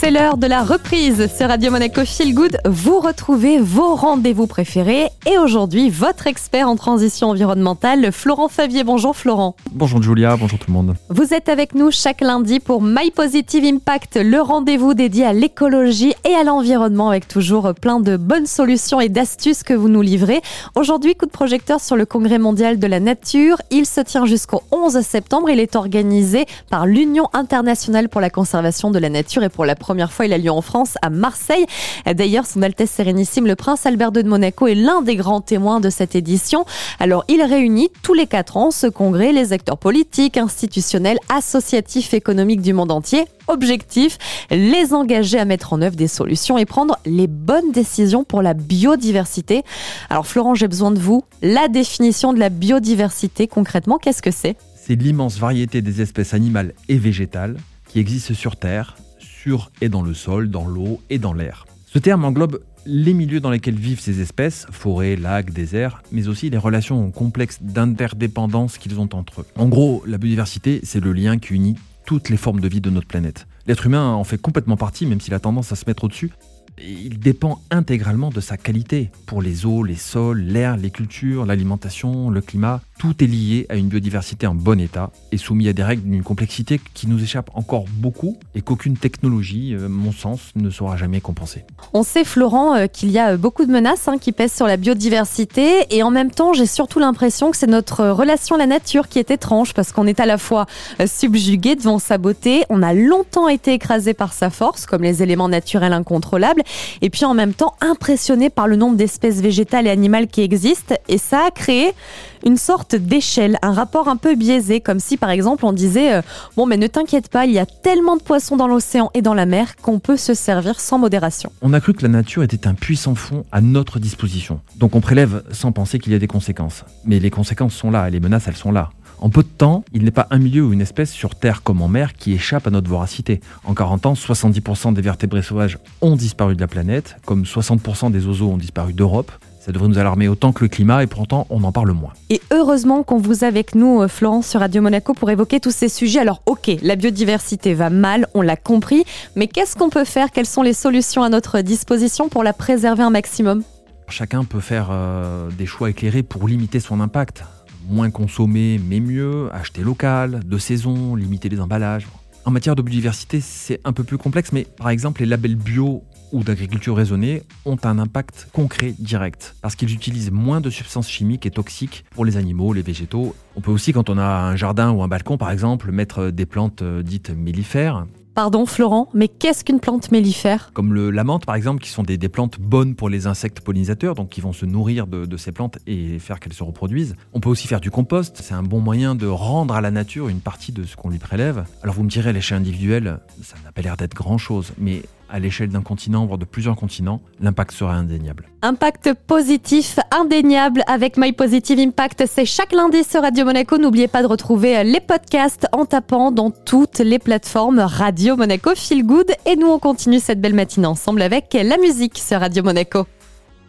C'est l'heure de la reprise sur Radio Monaco Feel Good. Vous retrouvez vos rendez-vous préférés et aujourd'hui, votre expert en transition environnementale, Florent Favier. Bonjour Florent. Bonjour Julia, bonjour tout le monde. Vous êtes avec nous chaque lundi pour My Positive Impact, le rendez-vous dédié à l'écologie et à l'environnement avec toujours plein de bonnes solutions et d'astuces que vous nous livrez. Aujourd'hui, coup de projecteur sur le Congrès mondial de la nature. Il se tient jusqu'au 11 septembre. Il est organisé par l'Union internationale pour la conservation de la nature et pour la première fois, il a lieu en France, à Marseille. D'ailleurs, son Altesse Sérénissime, le Prince Albert II de Monaco, est l'un des grands témoins de cette édition. Alors, il réunit tous les quatre ans ce congrès les acteurs politiques, institutionnels, associatifs, économiques du monde entier. Objectif, les engager à mettre en œuvre des solutions et prendre les bonnes décisions pour la biodiversité. Alors, Florent, j'ai besoin de vous. La définition de la biodiversité, concrètement, qu'est-ce que c'est? C'est l'immense variété des espèces animales et végétales qui existent sur Terre, sur et dans le sol, dans l'eau et dans l'air. Ce terme englobe les milieux dans lesquels vivent ces espèces, forêts, lacs, déserts, mais aussi les relations complexes d'interdépendance qu'ils ont entre eux. En gros, la biodiversité, c'est le lien qui unit toutes les formes de vie de notre planète. L'être humain en fait complètement partie, même s'il a tendance à se mettre au-dessus. Il dépend intégralement de sa qualité pour les eaux, les sols, l'air, les cultures, l'alimentation, le climat. Tout est lié à une biodiversité en bon état et soumis à des règles d'une complexité qui nous échappe encore beaucoup et qu'aucune technologie, à mon sens, ne saura jamais compenser. On sait, Florent, euh, qu'il y a beaucoup de menaces hein, qui pèsent sur la biodiversité et en même temps, j'ai surtout l'impression que c'est notre relation à la nature qui est étrange parce qu'on est à la fois euh, subjugué devant sa beauté, on a longtemps été écrasé par sa force, comme les éléments naturels incontrôlables, et puis en même temps impressionné par le nombre d'espèces végétales et animales qui existent et ça a créé une sorte d'échelle, un rapport un peu biaisé, comme si par exemple on disait euh, bon mais ne t'inquiète pas, il y a tellement de poissons dans l'océan et dans la mer qu'on peut se servir sans modération. On a cru que la nature était un puissant fond à notre disposition. Donc on prélève sans penser qu'il y a des conséquences. Mais les conséquences sont là et les menaces elles sont là. En peu de temps, il n'est pas un milieu ou une espèce sur Terre comme en mer qui échappe à notre voracité. En 40 ans, 70% des vertébrés sauvages ont disparu de la planète, comme 60% des oiseaux ont disparu d'Europe. Ça devrait nous alarmer autant que le climat et pourtant on en parle moins. Et heureusement qu'on vous a avec nous, euh, Florence, sur Radio Monaco pour évoquer tous ces sujets. Alors ok, la biodiversité va mal, on l'a compris, mais qu'est-ce qu'on peut faire? Quelles sont les solutions à notre disposition pour la préserver un maximum? Chacun peut faire euh, des choix éclairés pour limiter son impact. Moins consommer, mais mieux, acheter local, de saison, limiter les emballages. En matière de biodiversité, c'est un peu plus complexe, mais par exemple, les labels bio ou d'agriculture raisonnée ont un impact concret direct parce qu'ils utilisent moins de substances chimiques et toxiques pour les animaux, les végétaux. On peut aussi, quand on a un jardin ou un balcon par exemple, mettre des plantes euh, dites mellifères Pardon Florent, mais qu'est-ce qu'une plante mellifère? Comme le, la menthe par exemple, qui sont des, plantes bonnes pour les insectes pollinisateurs, donc qui vont se nourrir de, ces plantes et faire qu'elles se reproduisent. On peut aussi faire du compost, c'est un bon moyen de rendre à la nature une partie de ce qu'on lui prélève. Alors vous me direz, l'échelle individuelle, ça n'a pas l'air d'être grand-chose, mais à l'échelle d'un continent, voire de plusieurs continents, l'impact sera indéniable. Impact positif, indéniable avec My Positive Impact. C'est chaque lundi sur Radio Monaco. N'oubliez pas de retrouver les podcasts en tapant dans toutes les plateformes Radio Monaco Feel Good. Et nous, on continue cette belle matinée ensemble avec la musique sur Radio Monaco.